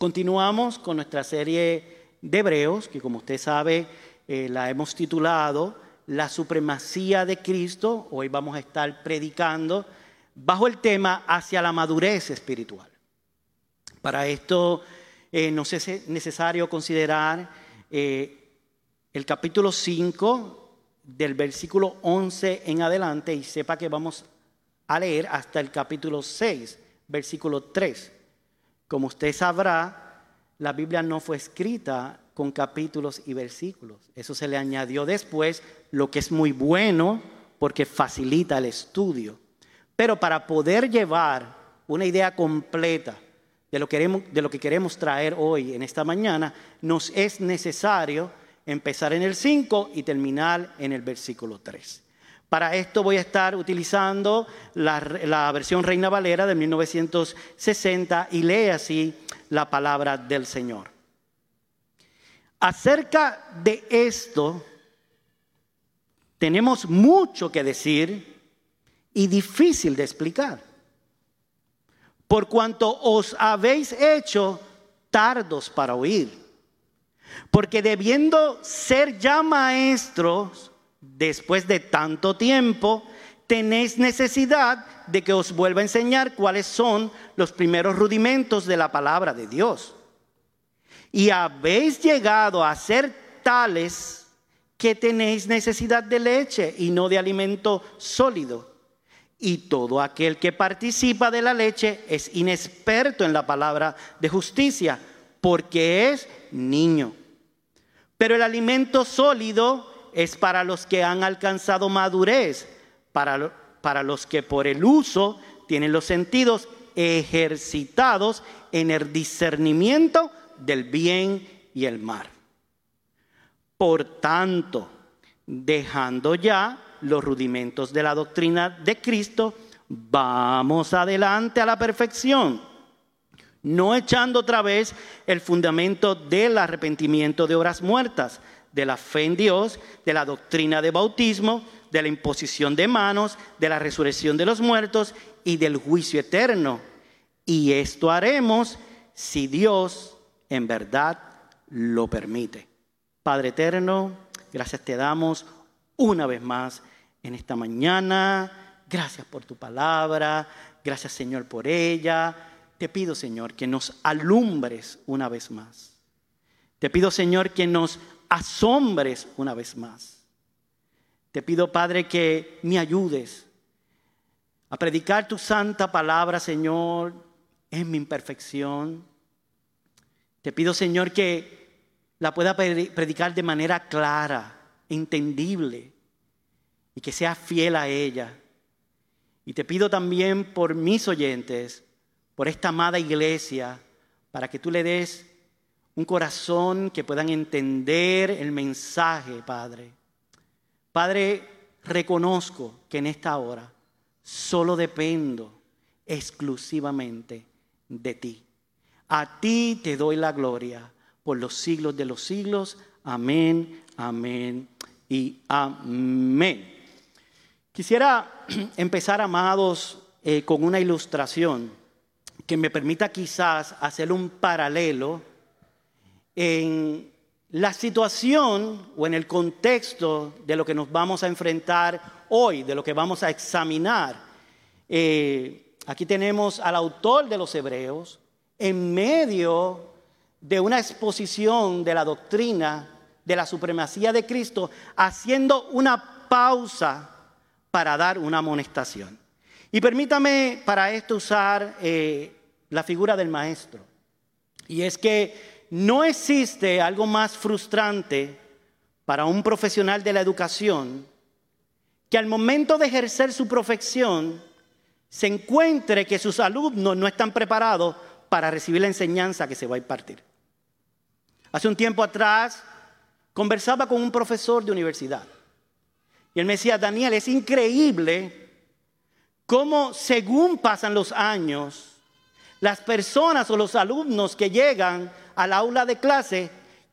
Continuamos con nuestra serie de Hebreos, que como usted sabe eh, la hemos titulado La supremacía de Cristo. Hoy vamos a estar predicando bajo el tema hacia la madurez espiritual. Para esto eh, nos es necesario considerar eh, el capítulo 5 del versículo 11 en adelante y sepa que vamos a leer hasta el capítulo 6, versículo 3. Como usted sabrá, la Biblia no fue escrita con capítulos y versículos. Eso se le añadió después, lo que es muy bueno porque facilita el estudio. Pero para poder llevar una idea completa de lo, que queremos traer hoy, en esta mañana, nos es necesario empezar en el 5 y terminar en el versículo 3. Para esto voy a estar utilizando la, versión Reina Valera de 1960 y lee así la palabra del Señor. Acerca de esto, tenemos mucho que decir y difícil de explicar. Por cuanto os habéis hecho tardos para oír. Porque debiendo ser ya maestros, después de tanto tiempo, tenéis necesidad de que os vuelva a enseñar cuáles son los primeros rudimentos de la palabra de Dios. Y habéis llegado a ser tales que tenéis necesidad de leche y no de alimento sólido. Y todo aquel que participa de la leche es inexperto en la palabra de justicia, porque es niño. Pero el alimento sólido es para los que han alcanzado madurez, para, para los que por el uso tienen los sentidos ejercitados en el discernimiento del bien y el mal. Por tanto, dejando ya los rudimentos de la doctrina de Cristo, vamos adelante a la perfección, no echando otra vez el fundamento del arrepentimiento de obras muertas, de la fe en Dios, de la doctrina de bautismo, de la imposición de manos, de la resurrección de los muertos y del juicio eterno. Y esto haremos si Dios en verdad lo permite. Padre eterno, gracias te damos una vez más en esta mañana. Gracias por tu palabra. Gracias Señor por ella. Te pido Señor que nos alumbres una vez más. Te pido Señor que nos asombres una vez más. Te pido, Padre, que me ayudes a predicar tu santa palabra, Señor, en mi imperfección. Te pido, Señor, que la pueda predicar de manera clara, entendible, y que sea fiel a ella. Y te pido también por mis oyentes, por esta amada iglesia, para que tú le des un corazón que puedan entender el mensaje, Padre. Padre, reconozco que en esta hora solo dependo exclusivamente de ti. A ti te doy la gloria por los siglos de los siglos. Amén, amén y amén. Quisiera empezar, amados, eh, con una ilustración que me permita quizás hacer un paralelo en la situación o en el contexto de lo que nos vamos a enfrentar hoy, de lo que vamos a examinar. Eh, aquí tenemos al autor de los Hebreos en medio de una exposición de la doctrina de la supremacía de Cristo, haciendo una pausa para dar una amonestación. Y permítame para esto usar eh, la figura del maestro. Y es que no existe algo más frustrante para un profesional de la educación que al momento de ejercer su profesión se encuentre que sus alumnos no están preparados para recibir la enseñanza que se va a impartir. Hace un tiempo atrás conversaba con un profesor de universidad y él me decía, Daniel, es increíble cómo según pasan los años, las personas o los alumnos que llegan al aula de clase,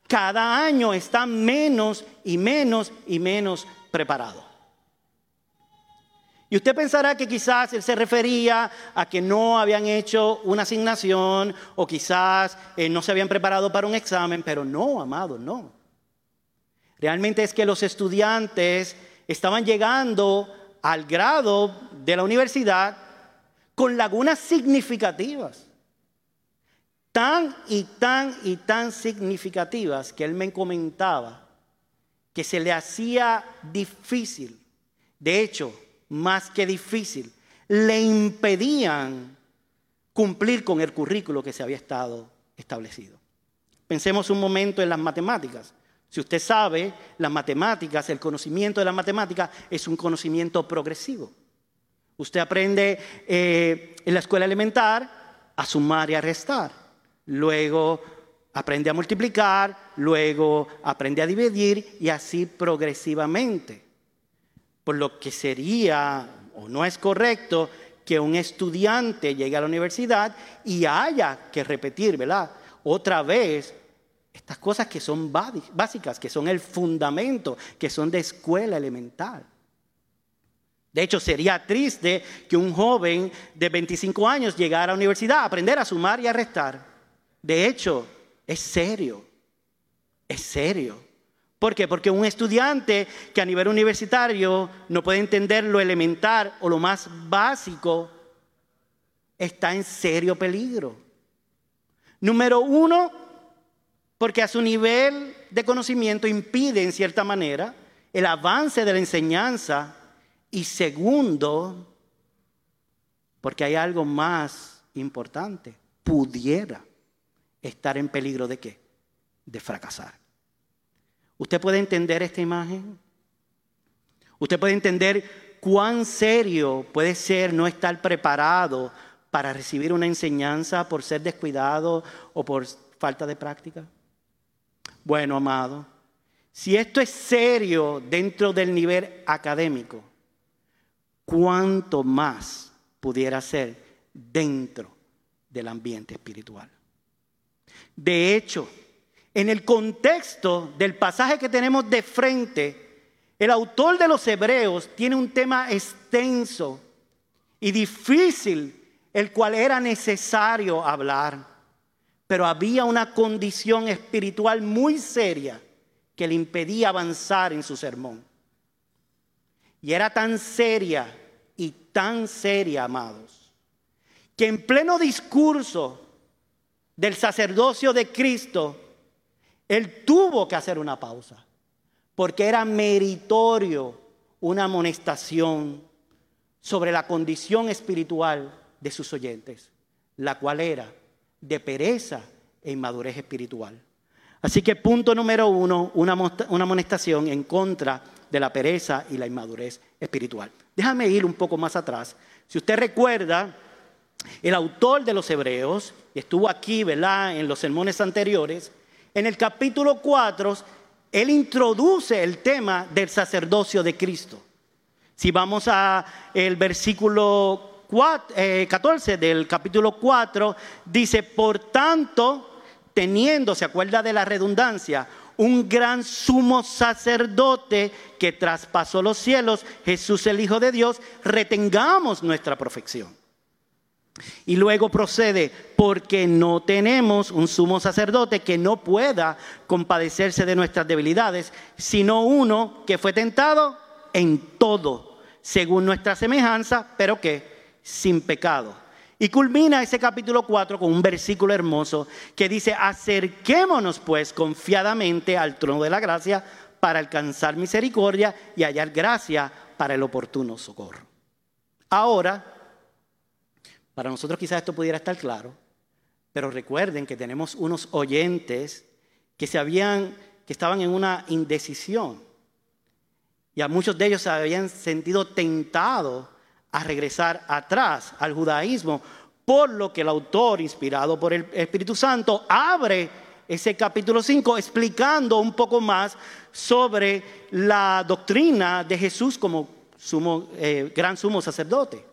cada año están menos y menos y menos preparados. Y usted pensará que quizás él se refería a que no habían hecho una asignación o quizás eh, no se habían preparado para un examen, pero no, amado, no. Realmente es que los estudiantes estaban llegando al grado de la universidad con lagunas significativas. Tan y tan y tan significativas que él me comentaba que se le hacía difícil. De hecho, más que difícil, le impedían cumplir con el currículo que se había estado establecido. Pensemos un momento en las matemáticas. Si usted sabe, las matemáticas, el conocimiento de la matemática es un conocimiento progresivo. Usted aprende eh, en la escuela elementar a sumar y a restar. Luego aprende a multiplicar, luego aprende a dividir y así progresivamente por lo que sería o no es correcto que un estudiante llegue a la universidad y haya que repetir, ¿verdad? Otra vez estas cosas que son básicas, que son el fundamento, que son de escuela elemental. De hecho, sería triste que un joven de 25 años llegara a la universidad a aprender a sumar y a restar. De hecho, es serio, es serio. ¿Por qué? Porque un estudiante que a nivel universitario no puede entender lo elemental o lo más básico está en serio peligro. Número uno, porque a su nivel de conocimiento impide en cierta manera el avance de la enseñanza. Y segundo, porque hay algo más importante, pudiera estar en peligro de qué? De fracasar. ¿Usted puede entender esta imagen? ¿Usted puede entender cuán serio puede ser no estar preparado para recibir una enseñanza por ser descuidado o por falta de práctica? Bueno, amado, si esto es serio dentro del nivel académico, ¿cuánto más pudiera ser dentro del ambiente espiritual? De hecho, en el contexto del pasaje que tenemos de frente, el autor de los Hebreos tiene un tema extenso y difícil, el cual era necesario hablar. Pero había una condición espiritual muy seria que le impedía avanzar en su sermón. Y era tan seria y tan seria, amados, que en pleno discurso del sacerdocio de Cristo, él tuvo que hacer una pausa, porque era meritorio una amonestación sobre la condición espiritual de sus oyentes, la cual era de pereza e inmadurez espiritual. Así que punto número uno, una, amonestación en contra de la pereza y la inmadurez espiritual. Déjame ir un poco más atrás. Si usted recuerda, el autor de los Hebreos, estuvo aquí, ¿verdad?, en los sermones anteriores, en el capítulo 4, él introduce el tema del sacerdocio de Cristo. Si vamos a el versículo 14 eh, del capítulo 4, dice, por tanto, teniendo, se acuerda de la redundancia, un gran sumo sacerdote que traspasó los cielos, Jesús el Hijo de Dios, retengamos nuestra perfección. Y luego procede, porque no tenemos un sumo sacerdote que no pueda compadecerse de nuestras debilidades, sino uno que fue tentado en todo, según nuestra semejanza, pero que sin pecado. Y culmina ese capítulo 4 con un versículo hermoso que dice, acerquémonos pues confiadamente al trono de la gracia para alcanzar misericordia y hallar gracia para el oportuno socorro. Ahora, para nosotros quizás esto pudiera estar claro, pero recuerden que tenemos unos oyentes que se habían que estaban en una indecisión. Y a muchos de ellos se habían sentido tentados a regresar atrás al judaísmo, por lo que el autor, inspirado por el Espíritu Santo, abre ese capítulo 5 explicando un poco más sobre la doctrina de Jesús como sumo, eh, gran sumo sacerdote.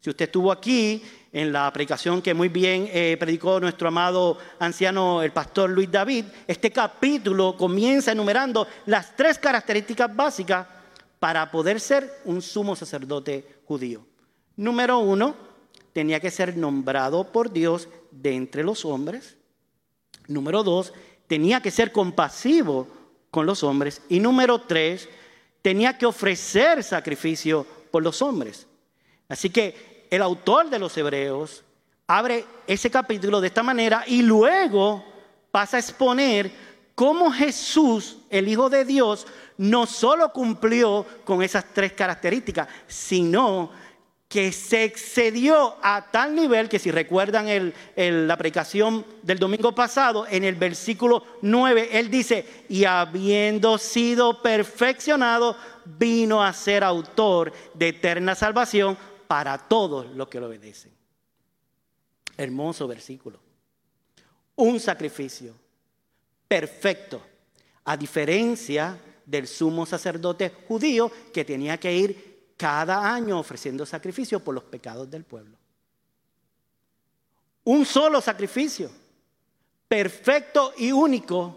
Si usted estuvo aquí en la predicación que muy bien eh, predicó nuestro amado anciano, el pastor Luis David, este capítulo comienza enumerando las tres características básicas para poder ser un sumo sacerdote judío. Número uno, tenía que ser nombrado por Dios de entre los hombres. Número dos, tenía que ser compasivo con los hombres. Y número tres, tenía que ofrecer sacrificio por los hombres. Así que el autor de los Hebreos abre ese capítulo de esta manera y luego pasa a exponer cómo Jesús, el Hijo de Dios, no solo cumplió con esas tres características, sino que se excedió a tal nivel que si recuerdan la predicación del domingo pasado, en el versículo 9, él dice, y habiendo sido perfeccionado, vino a ser autor de eterna salvación para todos los que lo obedecen. Hermoso versículo. Un sacrificio perfecto, a diferencia del sumo sacerdote judío que tenía que ir cada año ofreciendo sacrificio por los pecados del pueblo. Un solo sacrificio, perfecto y único,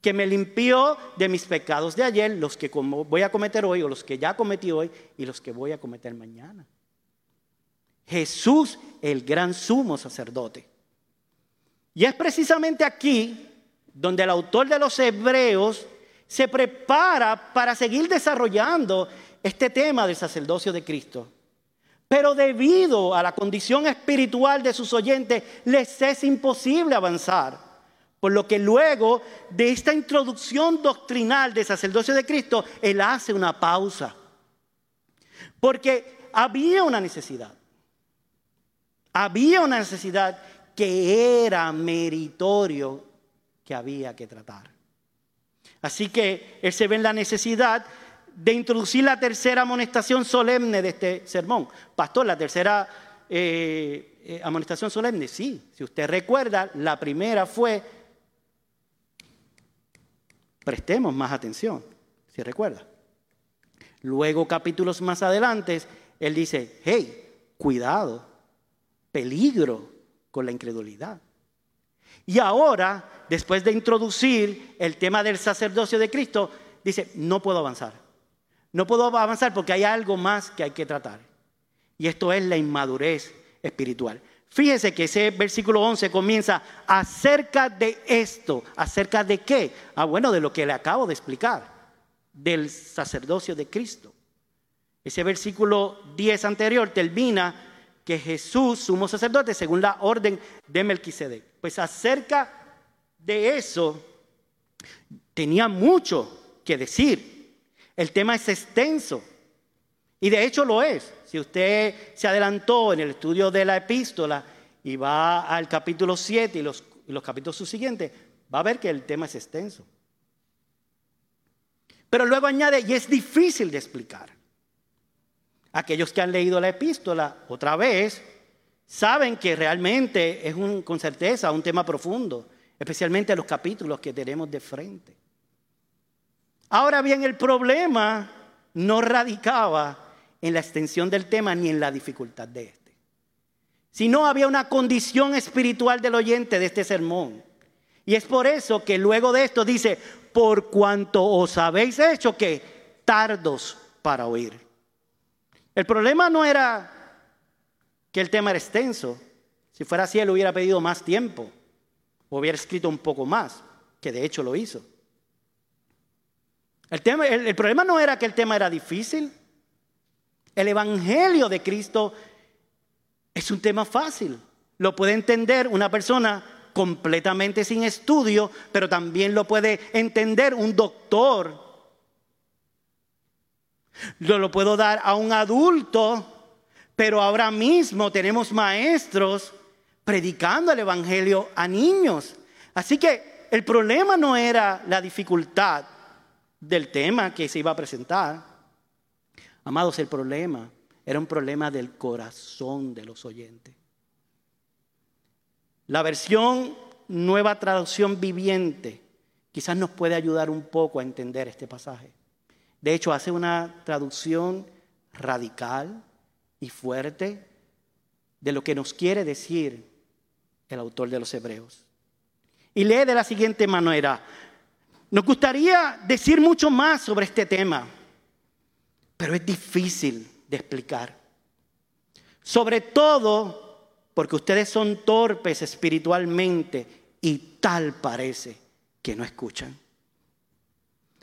que me limpió de mis pecados de ayer, los que voy a cometer hoy o los que ya cometí hoy y los que voy a cometer mañana. Jesús, el gran sumo sacerdote. Y es precisamente aquí donde el autor de los Hebreos se prepara para seguir desarrollando este tema del sacerdocio de Cristo. Pero debido a la condición espiritual de sus oyentes, les es imposible avanzar. Por lo que luego de esta introducción doctrinal del sacerdocio de Cristo, Él hace una pausa. Porque había una necesidad. Había una necesidad que era meritorio que había que tratar. Así que Él se ve en la necesidad de introducir la tercera amonestación solemne de este sermón. Pastor, la tercera eh, eh, amonestación solemne, sí, si usted recuerda, la primera fue, prestemos más atención, si recuerda. Luego, capítulos más adelante, él dice, hey, cuidado, peligro con la incredulidad. Y ahora, después de introducir el tema del sacerdocio de Cristo, dice, no puedo avanzar. No puedo avanzar porque hay algo más que hay que tratar. Y esto es la inmadurez espiritual. Fíjese que ese versículo 11 comienza acerca de esto. ¿Acerca de qué? Ah, bueno, de lo que le acabo de explicar, del sacerdocio de Cristo. Ese versículo 10 anterior termina que Jesús, sumo sacerdote, según la orden de Melquisedec. Pues acerca de eso tenía mucho que decir. El tema es extenso y de hecho lo es. Si usted se adelantó en el estudio de la epístola y va al capítulo 7 y los, los capítulos subsiguientes, va a ver que el tema es extenso. Pero luego añade, y es difícil de explicar. Aquellos que han leído la epístola otra vez saben que realmente es con certeza un tema profundo, especialmente los capítulos que tenemos de frente. Ahora bien, el problema no radicaba en la extensión del tema ni en la dificultad de este, sino había una condición espiritual del oyente de este sermón. Y es por eso que luego de esto dice, por cuanto os habéis hecho que tardos para oír. El problema no era que el tema era extenso. Si fuera así, él hubiera pedido más tiempo o hubiera escrito un poco más, que de hecho lo hizo. El, problema no era que el tema era difícil. El Evangelio de Cristo es un tema fácil. Lo puede entender una persona completamente sin estudio, pero también lo puede entender un doctor. Yo lo puedo dar a un adulto, pero ahora mismo tenemos maestros predicando el Evangelio a niños. Así que el problema no era la dificultad, del tema que se iba a presentar. Amados, el problema era un problema del corazón de los oyentes. La versión nueva traducción viviente quizás nos puede ayudar un poco a entender este pasaje. De hecho, hace una traducción radical y fuerte de lo que nos quiere decir el autor de los Hebreos. Y lee de la siguiente manera, nos gustaría decir mucho más sobre este tema, pero es difícil de explicar. Sobre todo porque ustedes son torpes espiritualmente y tal parece que no escuchan.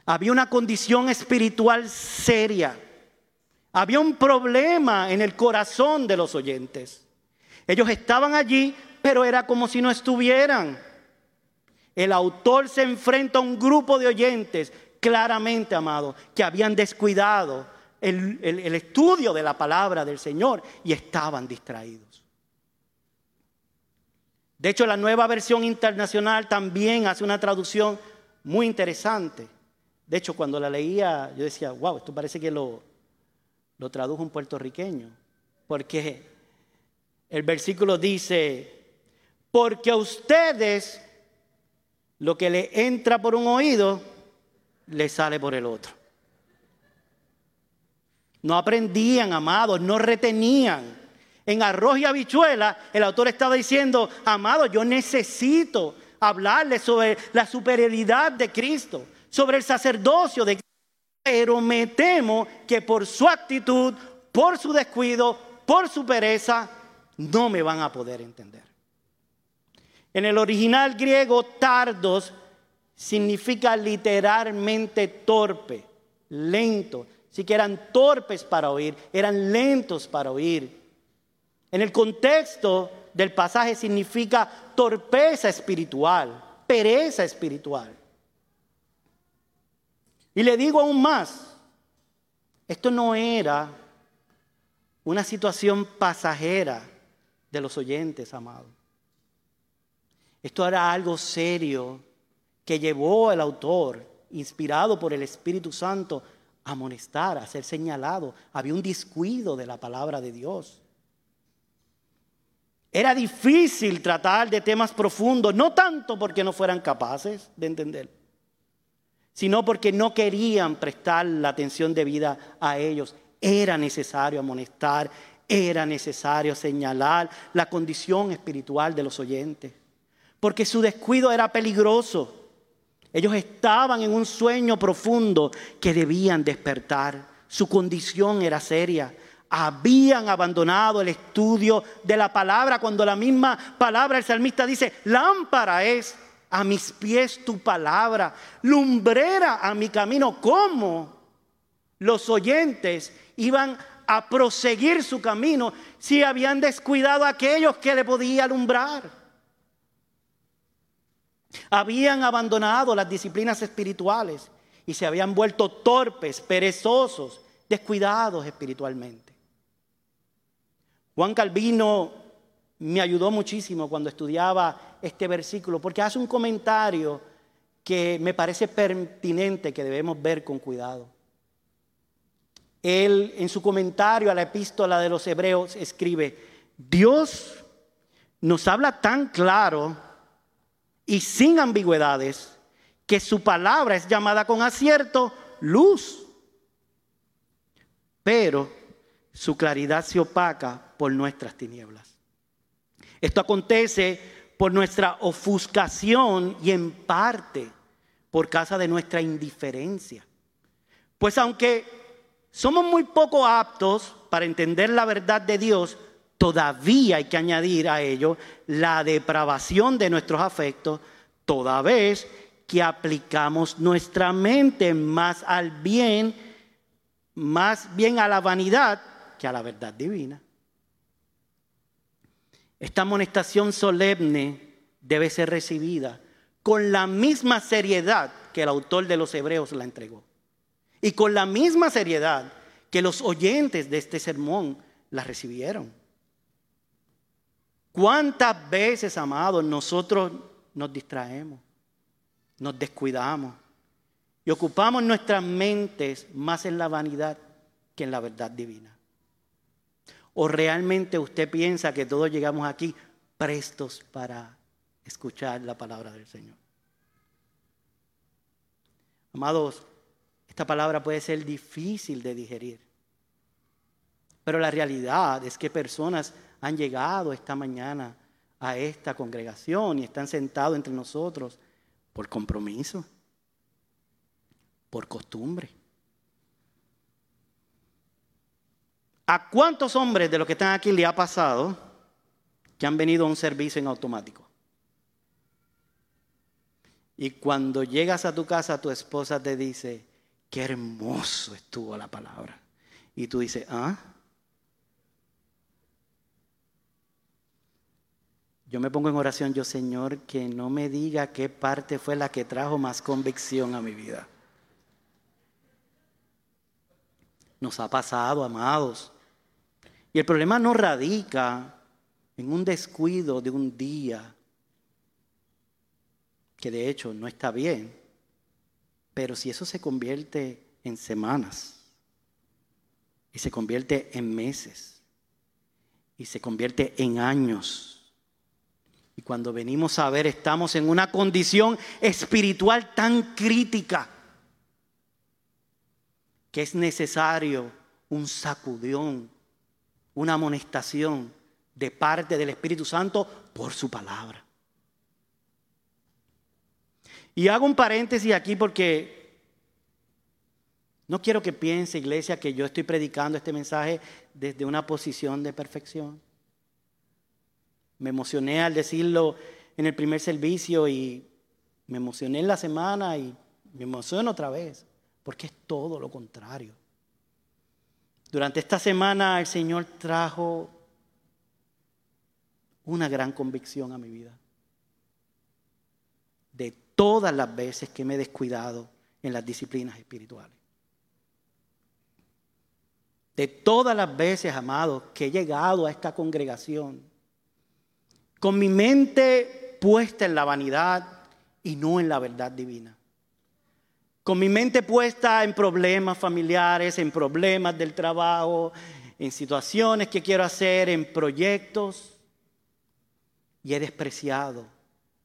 Había una condición espiritual seria. Había un problema en el corazón de los oyentes. Ellos estaban allí, pero era como si no estuvieran. El autor se enfrenta a un grupo de oyentes, claramente, amado, que habían descuidado el, el estudio de la palabra del Señor y estaban distraídos. De hecho, la nueva versión internacional también hace una traducción muy interesante. De hecho, cuando la leía, yo decía, wow, esto parece que lo, lo tradujo un puertorriqueño. Porque el versículo dice, porque a ustedes lo que le entra por un oído, le sale por el otro. No aprendían, amados, no retenían. En arroz y habichuela, el autor estaba diciendo, amados, yo necesito hablarles sobre la superioridad de Cristo, sobre el sacerdocio de Cristo. Pero me temo que por su actitud, por su descuido, por su pereza, no me van a poder entender. En el original griego, tardos significa literalmente torpe, lento. Así que eran torpes para oír, eran lentos para oír. En el contexto del pasaje significa torpeza espiritual, pereza espiritual. Y le digo aún más, esto no era una situación pasajera de los oyentes, amados. Esto era algo serio que llevó al autor, inspirado por el Espíritu Santo, a amonestar, a ser señalado. Había un descuido de la palabra de Dios. Era difícil tratar de temas profundos, no tanto porque no fueran capaces de entender, sino porque no querían prestar la atención debida a ellos. Era necesario amonestar, era necesario señalar la condición espiritual de los oyentes porque su descuido era peligroso. Ellos estaban en un sueño profundo que debían despertar. Su condición era seria. Habían abandonado el estudio de la palabra cuando la misma palabra el salmista dice, lámpara es a mis pies tu palabra, lumbrera a mi camino. ¿Cómo los oyentes iban a proseguir su camino si habían descuidado a aquellos que le podía alumbrar? Habían abandonado las disciplinas espirituales y se habían vuelto torpes, perezosos, descuidados espiritualmente. Juan Calvino me ayudó muchísimo cuando estudiaba este versículo porque hace un comentario que me parece pertinente que debemos ver con cuidado. Él en su comentario a la epístola de los hebreos escribe, Dios nos habla tan claro y sin ambigüedades, que su palabra es llamada con acierto luz. Pero su claridad se opaca por nuestras tinieblas. Esto acontece por nuestra ofuscación y en parte por causa de nuestra indiferencia. Pues aunque somos muy poco aptos para entender la verdad de Dios, todavía hay que añadir a ello la depravación de nuestros afectos, toda vez que aplicamos nuestra mente más al bien, más bien a la vanidad que a la verdad divina. Esta amonestación solemne debe ser recibida con la misma seriedad que el autor de los Hebreos la entregó. Y con la misma seriedad que los oyentes de este sermón la recibieron. ¿Cuántas veces, amados, nosotros nos distraemos, nos descuidamos y ocupamos nuestras mentes más en la vanidad que en la verdad divina? ¿O realmente usted piensa que todos llegamos aquí prestos para escuchar la palabra del Señor? Amados, esta palabra puede ser difícil de digerir, pero la realidad es que personas han llegado esta mañana a esta congregación y están sentados entre nosotros por compromiso, por costumbre. ¿A cuántos hombres de los que están aquí le ha pasado que han venido a un servicio en automático? Y cuando llegas a tu casa, tu esposa te dice, qué hermoso estuvo la palabra. Y tú dices, ¿ah? Yo me pongo en oración, yo Señor, que no me diga qué parte fue la que trajo más convicción a mi vida. Nos ha pasado, amados. Y el problema no radica en un descuido de un día, que de hecho no está bien, pero si eso se convierte en semanas, y se convierte en meses, y se convierte en años, y cuando venimos a ver, estamos en una condición espiritual tan crítica que es necesario un sacudión, una amonestación de parte del Espíritu Santo por su palabra. Y hago un paréntesis aquí porque no quiero que piense, iglesia, que yo estoy predicando este mensaje desde una posición de perfección. Me emocioné al decirlo en el primer servicio y me emocioné en la semana y me emociono otra vez, porque es todo lo contrario. Durante esta semana el Señor trajo una gran convicción a mi vida. De todas las veces que me he descuidado en las disciplinas espirituales. De todas las veces, amados, que he llegado a esta congregación con mi mente puesta en la vanidad y no en la verdad divina. Con mi mente puesta en problemas familiares, en problemas del trabajo, en situaciones que quiero hacer, en proyectos. Y he despreciado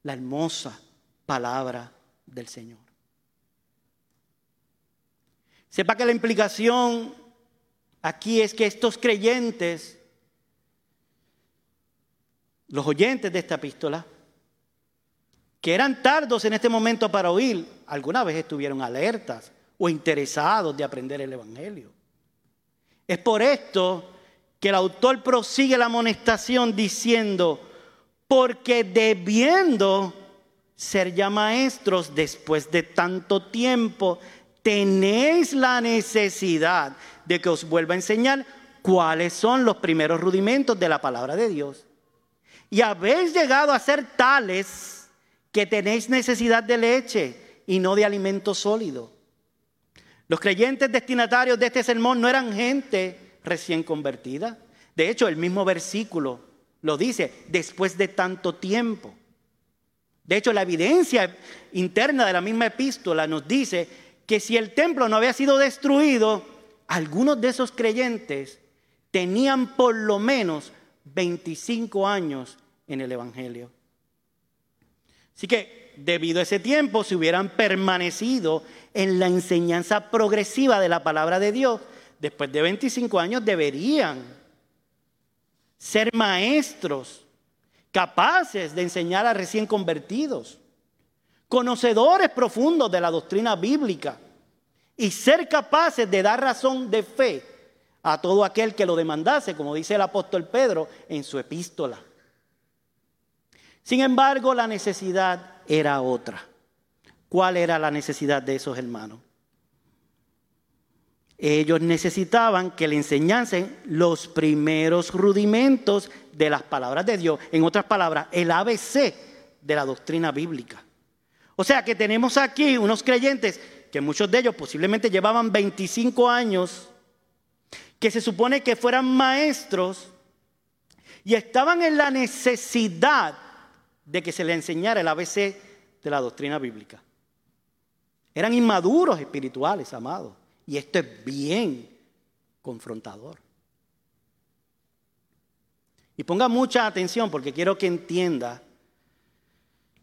la hermosa palabra del Señor. Sepa que la implicación aquí es que estos creyentes los oyentes de esta epístola, que eran tardos en este momento para oír, alguna vez estuvieron alertas o interesados de aprender el Evangelio. Es por esto que el autor prosigue la amonestación diciendo, porque debiendo ser ya maestros después de tanto tiempo, tenéis la necesidad de que os vuelva a enseñar cuáles son los primeros rudimentos de la palabra de Dios y habéis llegado a ser tales que tenéis necesidad de leche y no de alimento sólido. Los creyentes destinatarios de este sermón no eran gente recién convertida. De hecho, el mismo versículo lo dice, después de tanto tiempo. De hecho, la evidencia interna de la misma epístola nos dice que si el templo no había sido destruido, algunos de esos creyentes tenían por lo menos 25 años en el Evangelio. Así que debido a ese tiempo, si hubieran permanecido en la enseñanza progresiva de la palabra de Dios, después de 25 años deberían ser maestros capaces de enseñar a recién convertidos, conocedores profundos de la doctrina bíblica y ser capaces de dar razón de fe a todo aquel que lo demandase, como dice el apóstol Pedro en su epístola. Sin embargo, la necesidad era otra. ¿Cuál era la necesidad de esos hermanos? Ellos necesitaban que le enseñasen los primeros rudimentos de las palabras de Dios. En otras palabras, el ABC de la doctrina bíblica. O sea que tenemos aquí unos creyentes que muchos de ellos posiblemente llevaban 25 años, que se supone que fueran maestros y estaban en la necesidad de que se le enseñara el ABC de la doctrina bíblica. Eran inmaduros espirituales, amados. Y esto es bien confrontador. Y ponga mucha atención porque quiero que entienda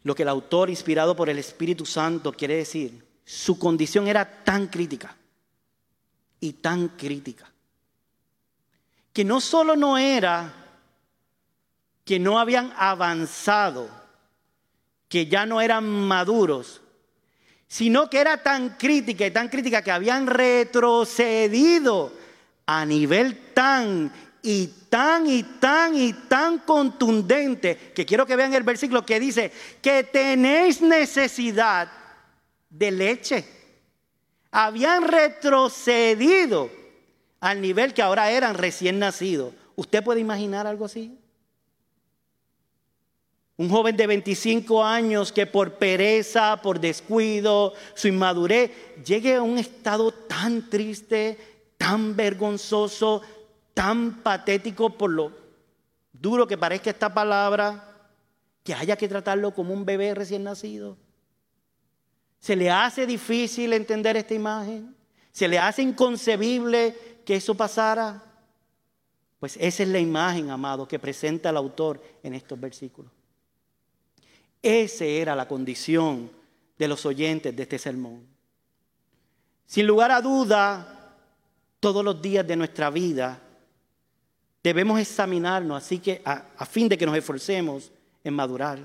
lo que el autor, inspirado por el Espíritu Santo, quiere decir. Su condición era tan crítica y tan crítica que no solo no era que no habían avanzado, que ya no eran maduros, sino que era tan crítica y tan crítica que habían retrocedido a nivel tan y tan y tan y tan contundente que quiero que vean el versículo que dice que tenéis necesidad de leche. Habían retrocedido al nivel que ahora eran recién nacidos. ¿Usted puede imaginar algo así? Un joven de 25 años que por pereza, por descuido, su inmadurez, llegue a un estado tan triste, tan vergonzoso, tan patético por lo duro que parezca esta palabra, que haya que tratarlo como un bebé recién nacido. ¿Se le hace difícil entender esta imagen? ¿Se le hace inconcebible que eso pasara? Pues esa es la imagen, amado, que presenta el autor en estos versículos. Esa era la condición de los oyentes de este sermón. Sin lugar a duda, todos los días de nuestra vida debemos examinarnos, así que a, a fin de que nos esforcemos en madurar.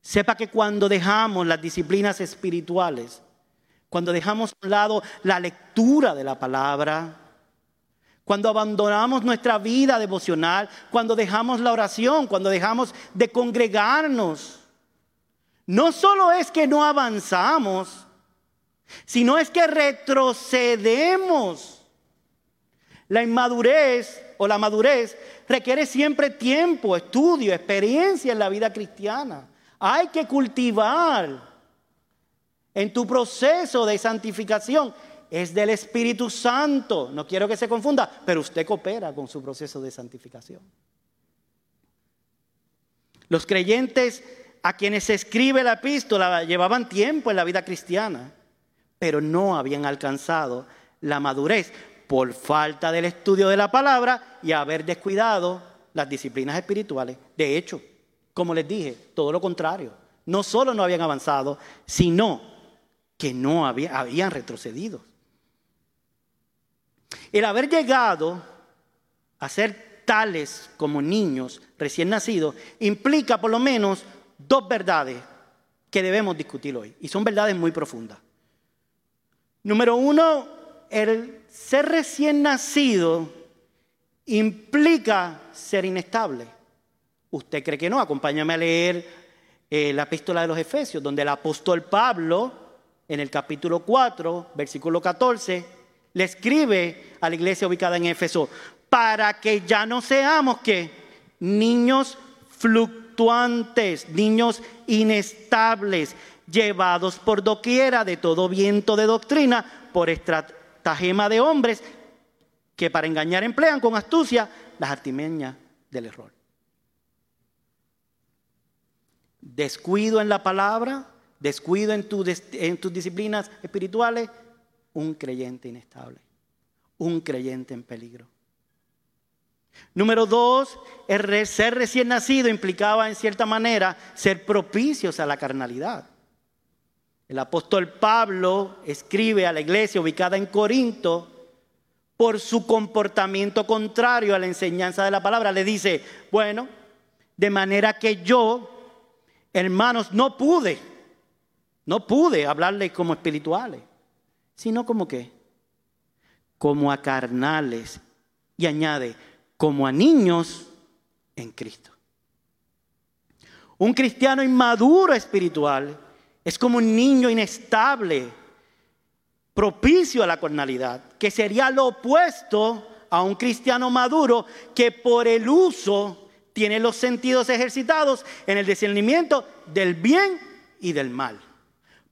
Sepa que cuando dejamos las disciplinas espirituales, cuando dejamos a un lado la lectura de la palabra, cuando abandonamos nuestra vida devocional, cuando dejamos la oración, cuando dejamos de congregarnos. No solo es que no avanzamos, sino es que retrocedemos. La inmadurez o la madurez requiere siempre tiempo, estudio, experiencia en la vida cristiana. Hay que cultivar en tu proceso de santificación es del Espíritu Santo. No quiero que se confunda, pero usted coopera con su proceso de santificación. Los creyentes a quienes se escribe la epístola llevaban tiempo en la vida cristiana, pero no habían alcanzado la madurez por falta del estudio de la palabra y haber descuidado las disciplinas espirituales. De hecho, como les dije, todo lo contrario. No solo no habían avanzado, sino que no habían retrocedido. El haber llegado a ser tales como niños recién nacidos implica por lo menos dos verdades que debemos discutir hoy. Y son verdades muy profundas. Número uno, el ser recién nacido implica ser inestable. ¿Usted cree que no? Acompáñame a leer eh, la epístola de los Efesios, donde el apóstol Pablo, en el capítulo 4, versículo 14, le escribe a la iglesia ubicada en Éfeso, para que ya no seamos que niños fluctuantes, niños inestables, llevados por doquiera de todo viento de doctrina, por estratagema de hombres que para engañar emplean con astucia las artimañas del error. Descuido en la palabra, descuido en tus disciplinas espirituales, un creyente inestable, un creyente en peligro. Número dos, el ser recién nacido implicaba en cierta manera ser propicios a la carnalidad. El apóstol Pablo escribe a la iglesia ubicada en Corinto por su comportamiento contrario a la enseñanza de la palabra. Le dice, bueno, de manera que yo, hermanos, no pude, no pude hablarles como espirituales sino como qué? Como a carnales. Y añade, como a niños en Cristo. Un cristiano inmaduro espiritual es como un niño inestable, propicio a la carnalidad, que sería lo opuesto a un cristiano maduro que por el uso tiene los sentidos ejercitados en el discernimiento del bien y del mal.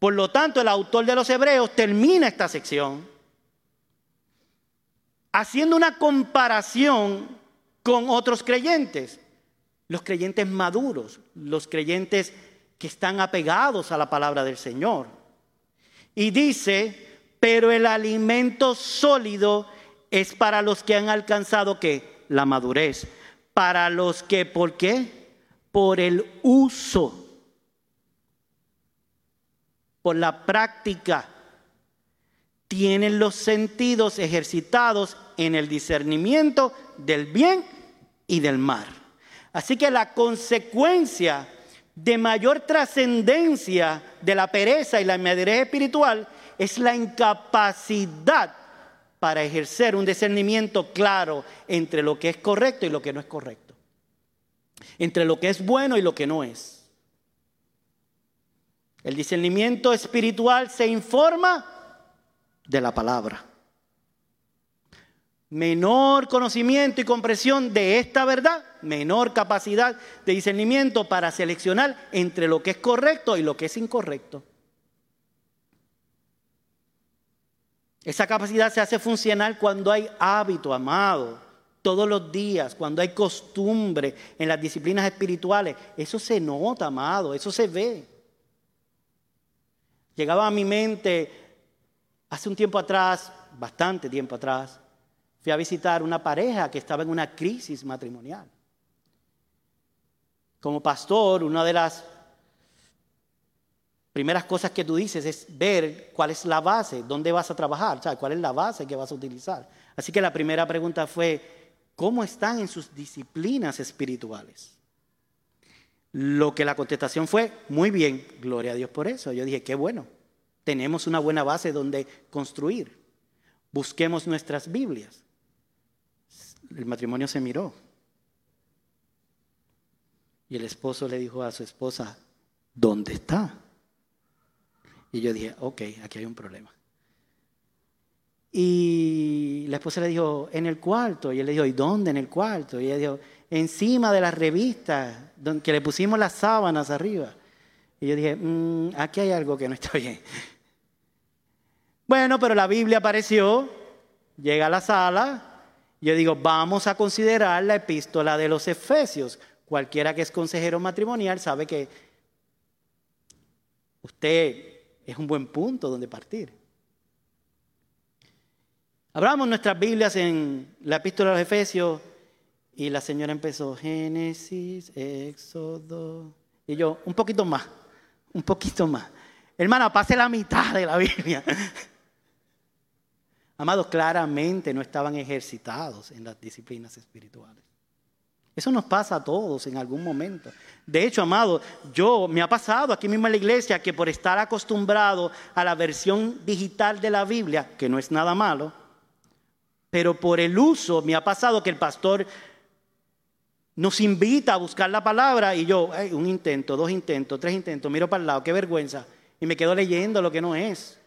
Por lo tanto, el autor de los Hebreos termina esta sección haciendo una comparación con otros creyentes, los creyentes maduros, los creyentes que están apegados a la palabra del Señor. Y dice, pero el alimento sólido es para los que han alcanzado que la madurez, para los que, ¿por qué? Por el uso por la práctica, tienen los sentidos ejercitados en el discernimiento del bien y del mal. Así que la consecuencia de mayor trascendencia de la pereza y la inmadurez espiritual es la incapacidad para ejercer un discernimiento claro entre lo que es correcto y lo que no es correcto. Entre lo que es bueno y lo que no es. El discernimiento espiritual se informa de la palabra. Menor conocimiento y comprensión de esta verdad, menor capacidad de discernimiento para seleccionar entre lo que es correcto y lo que es incorrecto. Esa capacidad se hace funcional cuando hay hábito, amado, todos los días, cuando hay costumbre en las disciplinas espirituales. Eso se nota, amado, eso se ve. Llegaba a mi mente hace un tiempo atrás, bastante tiempo atrás, fui a visitar una pareja que estaba en una crisis matrimonial. Como pastor, una de las primeras cosas que tú dices es ver cuál es la base, dónde vas a trabajar, cuál es la base que vas a utilizar. Así que la primera pregunta fue, ¿cómo están en sus disciplinas espirituales? Lo que la contestación fue, muy bien, gloria a Dios por eso. Yo dije, qué bueno, tenemos una buena base donde construir. Busquemos nuestras Biblias. El matrimonio se miró. Y el esposo le dijo a su esposa, ¿dónde está? Y yo dije, ok, aquí hay un problema. Y la esposa le dijo, en el cuarto. Y él le dijo, ¿y dónde en el cuarto? Y ella dijo, encima de las revistas, que le pusimos las sábanas arriba. Y yo dije, mm, aquí hay algo que no está bien. Bueno, pero la Biblia apareció, llega a la sala. Yo digo, vamos a considerar la epístola de los Efesios. Cualquiera que es consejero matrimonial sabe que usted es un buen punto donde partir. Abramos nuestras Biblias en la epístola de los Efesios y la señora empezó Génesis, Éxodo. Y yo, un poquito más, un poquito más. Hermana, pase la mitad de la Biblia. Amados, claramente no estaban ejercitados en las disciplinas espirituales. Eso nos pasa a todos en algún momento. De hecho, amado, yo me ha pasado aquí mismo en la iglesia que por estar acostumbrado a la versión digital de la Biblia, que no es nada malo, pero por el uso me ha pasado que el pastor nos invita a buscar la palabra y yo, un intento, dos intentos, tres intentos, miro para el lado, qué vergüenza, y me quedo leyendo lo que no es.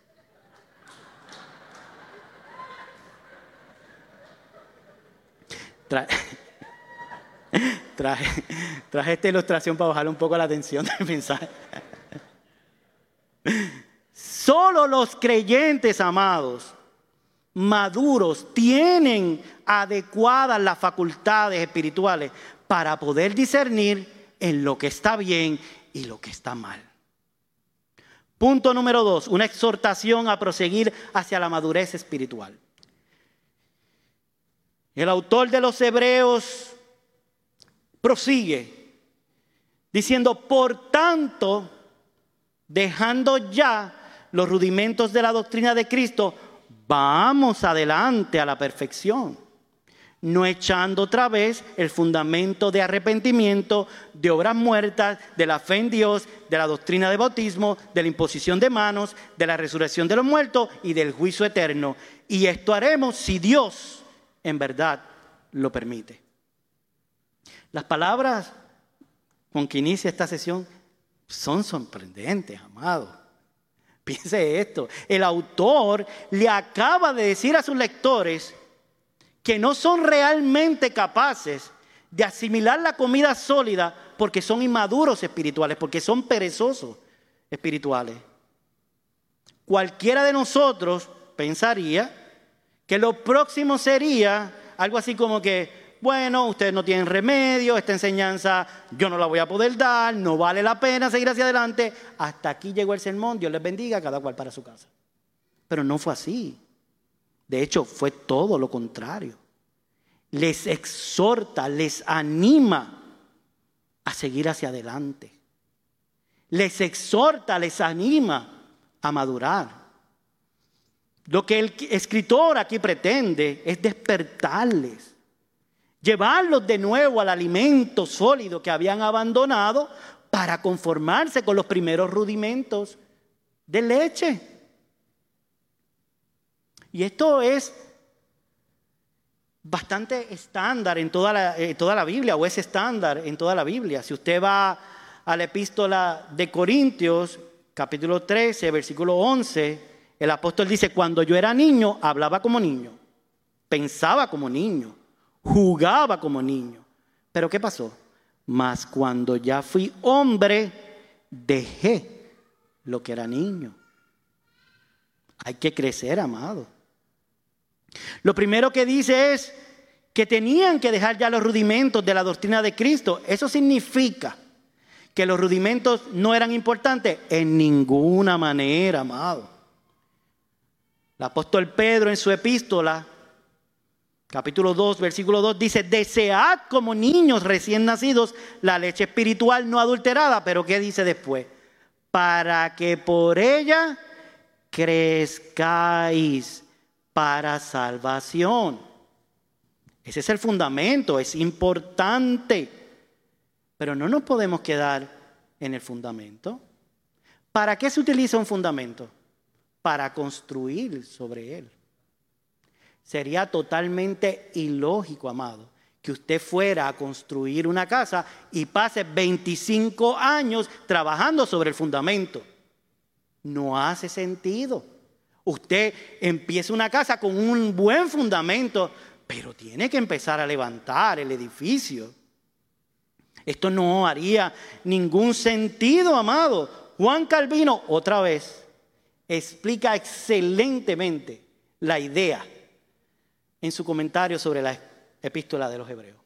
traje, traje esta ilustración para bajar un poco la tensión del mensaje. Solo los creyentes amados, maduros, tienen adecuadas las facultades espirituales para poder discernir en lo que está bien y lo que está mal. Punto número dos, una exhortación a proseguir hacia la madurez espiritual. El autor de los Hebreos prosigue diciendo, por tanto, dejando ya los rudimentos de la doctrina de Cristo, vamos adelante a la perfección, no echando otra vez el fundamento de arrepentimiento, de obras muertas, de la fe en Dios, de la doctrina de bautismo, de la imposición de manos, de la resurrección de los muertos y del juicio eterno. Y esto haremos si Dios en verdad lo permite. Las palabras con que inicia esta sesión son sorprendentes, amado. Piense esto, el autor le acaba de decir a sus lectores que no son realmente capaces de asimilar la comida sólida porque son inmaduros espirituales, porque son perezosos espirituales. Cualquiera de nosotros pensaría que lo próximo sería algo así como que bueno, ustedes no tienen remedio, esta enseñanza yo no la voy a poder dar, no vale la pena seguir hacia adelante. Hasta aquí llegó el sermón, Dios les bendiga, cada cual para su casa. Pero no fue así. De hecho, fue todo lo contrario. Les exhorta, les anima a seguir hacia adelante. Les exhorta, les anima a madurar. Lo que el escritor aquí pretende es despertarles llevarlos de nuevo al alimento sólido que habían abandonado para conformarse con los primeros rudimentos de leche. Y esto es bastante estándar en toda la, eh, toda la Biblia, o es estándar en toda la Biblia. Si usted va a la epístola de Corintios, capítulo 13, versículo 11, el apóstol dice, cuando yo era niño, hablaba como niño, pensaba como niño, jugaba como niño. Pero ¿qué pasó? Mas cuando ya fui hombre, dejé lo que era niño. Hay que crecer, amado. Lo primero que dice es que tenían que dejar ya los rudimentos de la doctrina de Cristo. Eso significa que los rudimentos no eran importantes en ninguna manera, amado. El apóstol Pedro en su epístola, capítulo 2, versículo 2, dice, desead como niños recién nacidos la leche espiritual no adulterada, pero ¿qué dice después? Para que por ella crezcáis para salvación. Ese es el fundamento, es importante. Pero no nos podemos quedar en el fundamento. ¿Para qué se utiliza un fundamento? Para construir sobre él. Sería totalmente ilógico, amado, que usted fuera a construir una casa y pase 25 años trabajando sobre el fundamento. No hace sentido. Usted empieza una casa con un buen fundamento, pero tiene que empezar a levantar el edificio. Esto no haría ningún sentido, amado. Juan Calvino, otra vez, explica excelentemente la idea en su comentario sobre la epístola de los hebreos.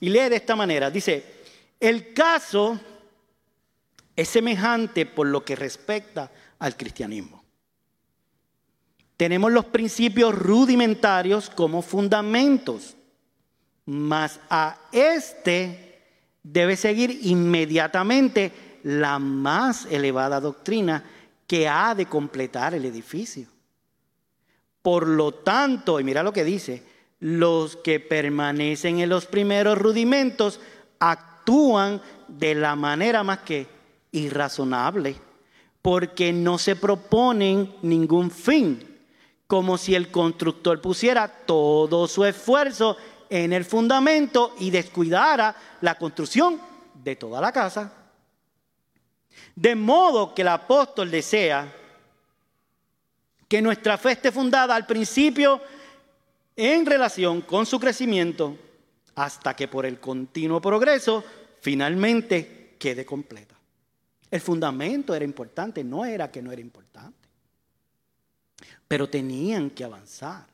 Y lee de esta manera, dice, el caso es semejante por lo que respecta al cristianismo. Tenemos los principios rudimentarios como fundamentos, mas a este debe seguir inmediatamente la más elevada doctrina que ha de completar el edificio. Por lo tanto, y mira lo que dice, los que permanecen en los primeros rudimentos actúan de la manera más que irrazonable, porque no se proponen ningún fin como si el constructor pusiera todo su esfuerzo en el fundamento y descuidara la construcción de toda la casa. De modo que el apóstol desea que nuestra fe esté fundada al principio en relación con su crecimiento hasta que por el continuo progreso finalmente quede completa. El fundamento era importante, no era que no era importante pero tenían que avanzar.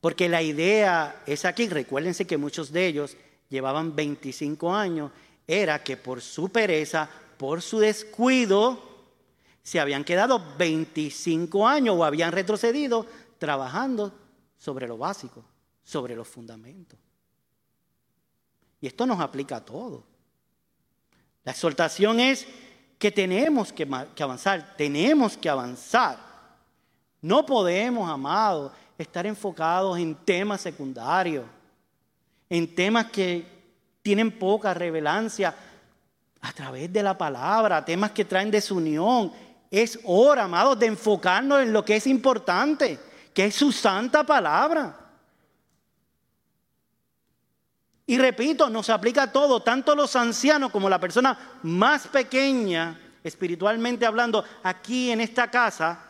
Porque la idea es aquí, recuérdense que muchos de ellos llevaban 25 años, era que por su pereza, por su descuido, se habían quedado 25 años o habían retrocedido trabajando sobre lo básico, sobre los fundamentos. Y esto nos aplica a todo. La exhortación es que tenemos que, que avanzar, tenemos que avanzar. No podemos, amados, estar enfocados en temas secundarios, en temas que tienen poca revelancia a través de la palabra, temas que traen desunión. Es hora, amados, de enfocarnos en lo que es importante, que es su santa palabra. Y repito, nos aplica a todo, tanto los ancianos como la persona más pequeña, espiritualmente hablando, aquí en esta casa,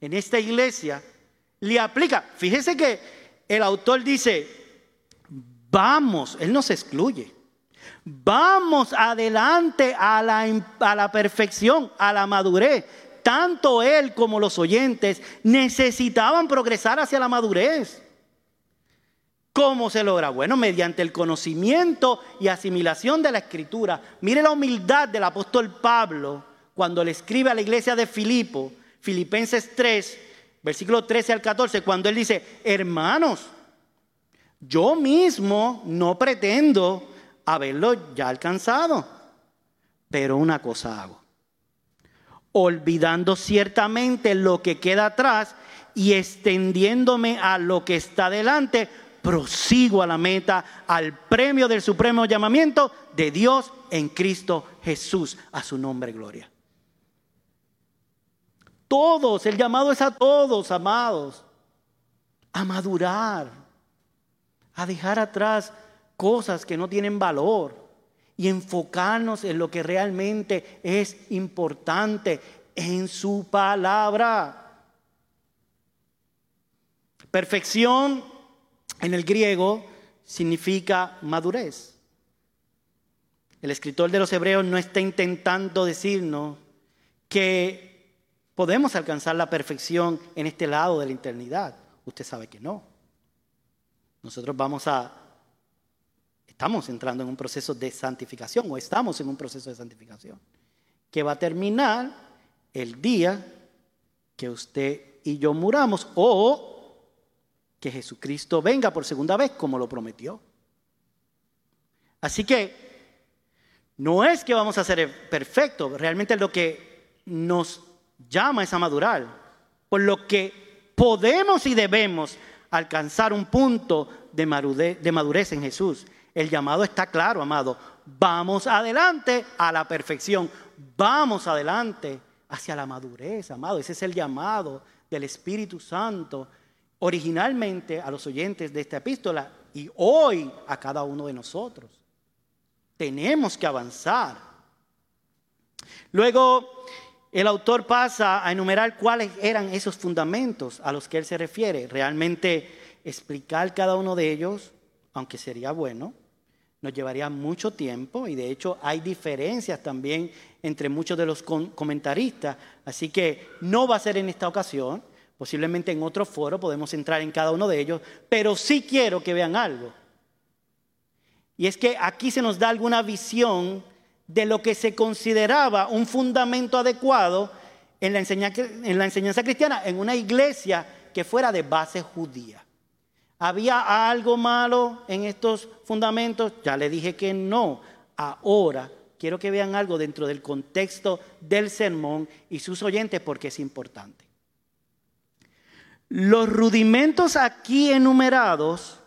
en esta iglesia, le aplica. Fíjese que el autor dice, vamos, él nos excluye. Vamos adelante a la, a la perfección, a la madurez. Tanto él como los oyentes necesitaban progresar hacia la madurez. ¿Cómo se logra? Bueno, mediante el conocimiento y asimilación de la escritura. Mire la humildad del apóstol Pablo cuando le escribe a la iglesia de Filipo Filipenses 3, versículo 13 al 14, cuando él dice, hermanos, yo mismo no pretendo haberlo ya alcanzado, pero una cosa hago, olvidando ciertamente lo que queda atrás y extendiéndome a lo que está delante, prosigo a la meta, al premio del supremo llamamiento de Dios en Cristo Jesús, a su nombre gloria. Todos, el llamado es a todos, amados. a madurar, a dejar atrás cosas que no tienen valor y enfocarnos en lo que realmente es importante, en su palabra. Perfección en el griego significa madurez. El escritor de los Hebreos no está intentando decirnos que podemos alcanzar la perfección en este lado de la eternidad. Usted sabe que no. Nosotros vamos a, estamos entrando en un proceso de santificación o estamos en un proceso de santificación que va a terminar el día que usted y yo muramos o que Jesucristo venga por segunda vez como lo prometió. Así que no es que vamos a ser perfectos, realmente lo que nos llama es a madurar, por lo que podemos y debemos alcanzar un punto de madurez, de madurez en Jesús. El llamado está claro, amado. Vamos adelante a la perfección, vamos adelante hacia la madurez, amado. Ese es el llamado del Espíritu Santo originalmente a los oyentes de esta epístola y hoy a cada uno de nosotros. Tenemos que avanzar. Luego, el autor pasa a enumerar cuáles eran esos fundamentos a los que él se refiere. Realmente explicar cada uno de ellos, aunque sería bueno, nos llevaría mucho tiempo y de hecho hay diferencias también entre muchos de los comentaristas, así que no va a ser en esta ocasión, posiblemente en otro foro podemos entrar en cada uno de ellos, pero sí quiero que vean algo. Y es que aquí se nos da alguna visión de lo que se consideraba un fundamento adecuado en la, enseñanza, cristiana, en una iglesia que fuera de base judía. ¿Había algo malo en estos fundamentos? Ya le dije que no. Ahora quiero que vean algo dentro del contexto del sermón y sus oyentes porque es importante. Los rudimentos aquí enumerados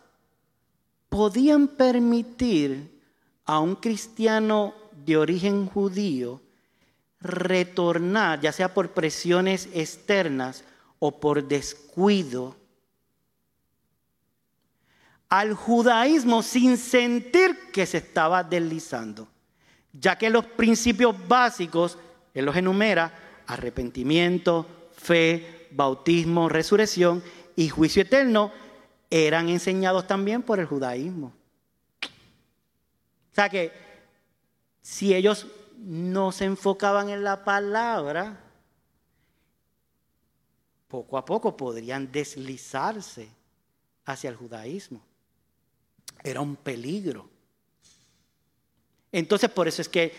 podían permitir a un cristiano de origen judío retornar, ya sea por presiones externas o por descuido, al judaísmo sin sentir que se estaba deslizando, ya que los principios básicos, él los enumera, arrepentimiento, fe, bautismo, resurrección y juicio eterno, eran enseñados también por el judaísmo. O sea que si ellos no se enfocaban en la palabra, poco a poco podrían deslizarse hacia el judaísmo. Era un peligro. Entonces por eso es que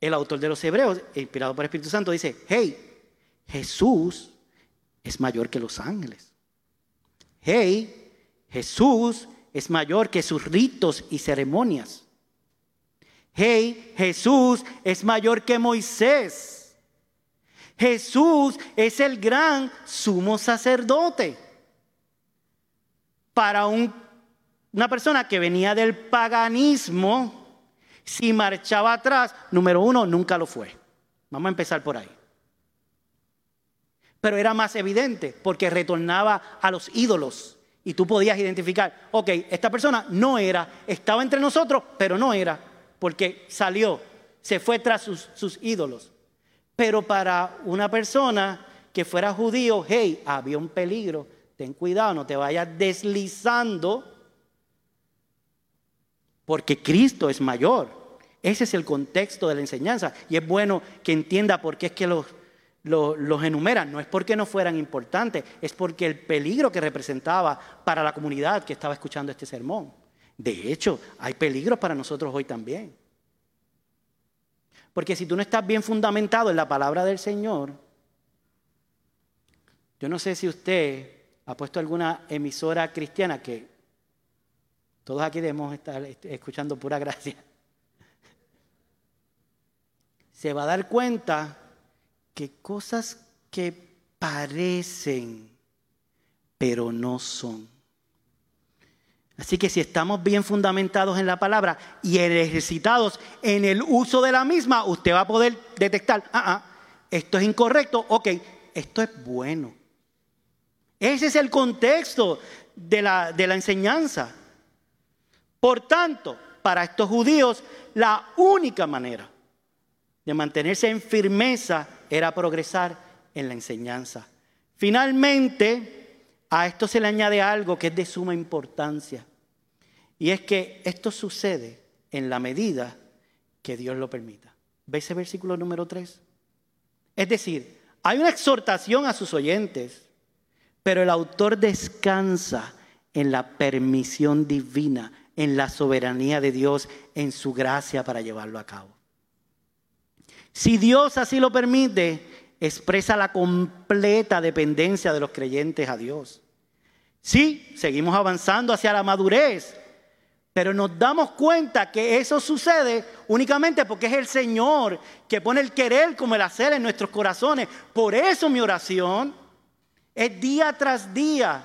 el autor de los Hebreos, inspirado por el Espíritu Santo, dice, hey, Jesús es mayor que los ángeles. Hey, Jesús es mayor que sus ritos y ceremonias. Hey, Jesús es mayor que Moisés. Jesús es el gran sumo sacerdote. Para una persona que venía del paganismo, si marchaba atrás, número uno, nunca lo fue. Vamos a empezar por ahí. Pero era más evidente porque retornaba a los ídolos y tú podías identificar, ok, esta persona no era, estaba entre nosotros, pero no era, porque salió, se fue tras sus, ídolos. Pero para una persona que fuera judío, hey, había un peligro, ten cuidado, no te vayas deslizando, porque Cristo es mayor. Ese es el contexto de la enseñanza y es bueno que entienda por qué es que los los enumeran, no es porque no fueran importantes, es porque el peligro que representaba para la comunidad que estaba escuchando este sermón. De hecho, hay peligros para nosotros hoy también. Porque si tú no estás bien fundamentado en la palabra del Señor, yo no sé si usted ha puesto alguna emisora cristiana que todos aquí debemos estar escuchando pura gracia. Se va a dar cuenta que cosas que parecen, pero no son. Así que si estamos bien fundamentados en la palabra y ejercitados en el uso de la misma, usted va a poder detectar, ah, ah, esto es incorrecto, ok, esto es bueno. Ese es el contexto de la, de la enseñanza. Por tanto, para estos judíos, la única manera de mantenerse en firmeza era progresar en la enseñanza. Finalmente, a esto se le añade algo que es de suma importancia. Y es que esto sucede en la medida que Dios lo permita. ¿Ve ese versículo número 3? Es decir, hay una exhortación a sus oyentes, pero el autor descansa en la permisión divina, en la soberanía de Dios, en su gracia para llevarlo a cabo. Si Dios así lo permite, expresa la completa dependencia de los creyentes a Dios. Sí, seguimos avanzando hacia la madurez, pero nos damos cuenta que eso sucede únicamente porque es el Señor que pone el querer como el hacer en nuestros corazones. Por eso mi oración es día tras día.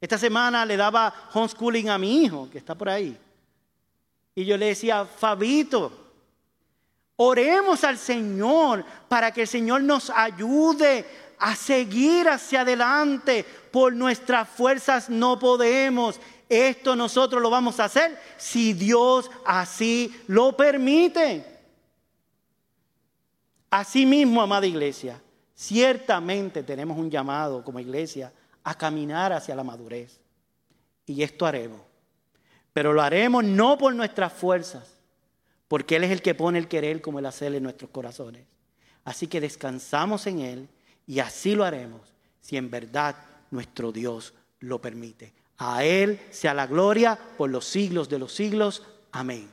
Esta semana le daba homeschooling a mi hijo, que está por ahí. Y yo le decía, Fabito, oremos al Señor para que el Señor nos ayude a seguir hacia adelante. Por nuestras fuerzas no podemos. Esto nosotros lo vamos a hacer si Dios así lo permite. Asimismo, amada iglesia, ciertamente tenemos un llamado como iglesia a caminar hacia la madurez. Y esto haremos. Pero lo haremos no por nuestras fuerzas, porque Él es el que pone el querer como el hacer en nuestros corazones. Así que descansamos en Él y así lo haremos si en verdad nuestro Dios lo permite. A Él sea la gloria por los siglos de los siglos. Amén.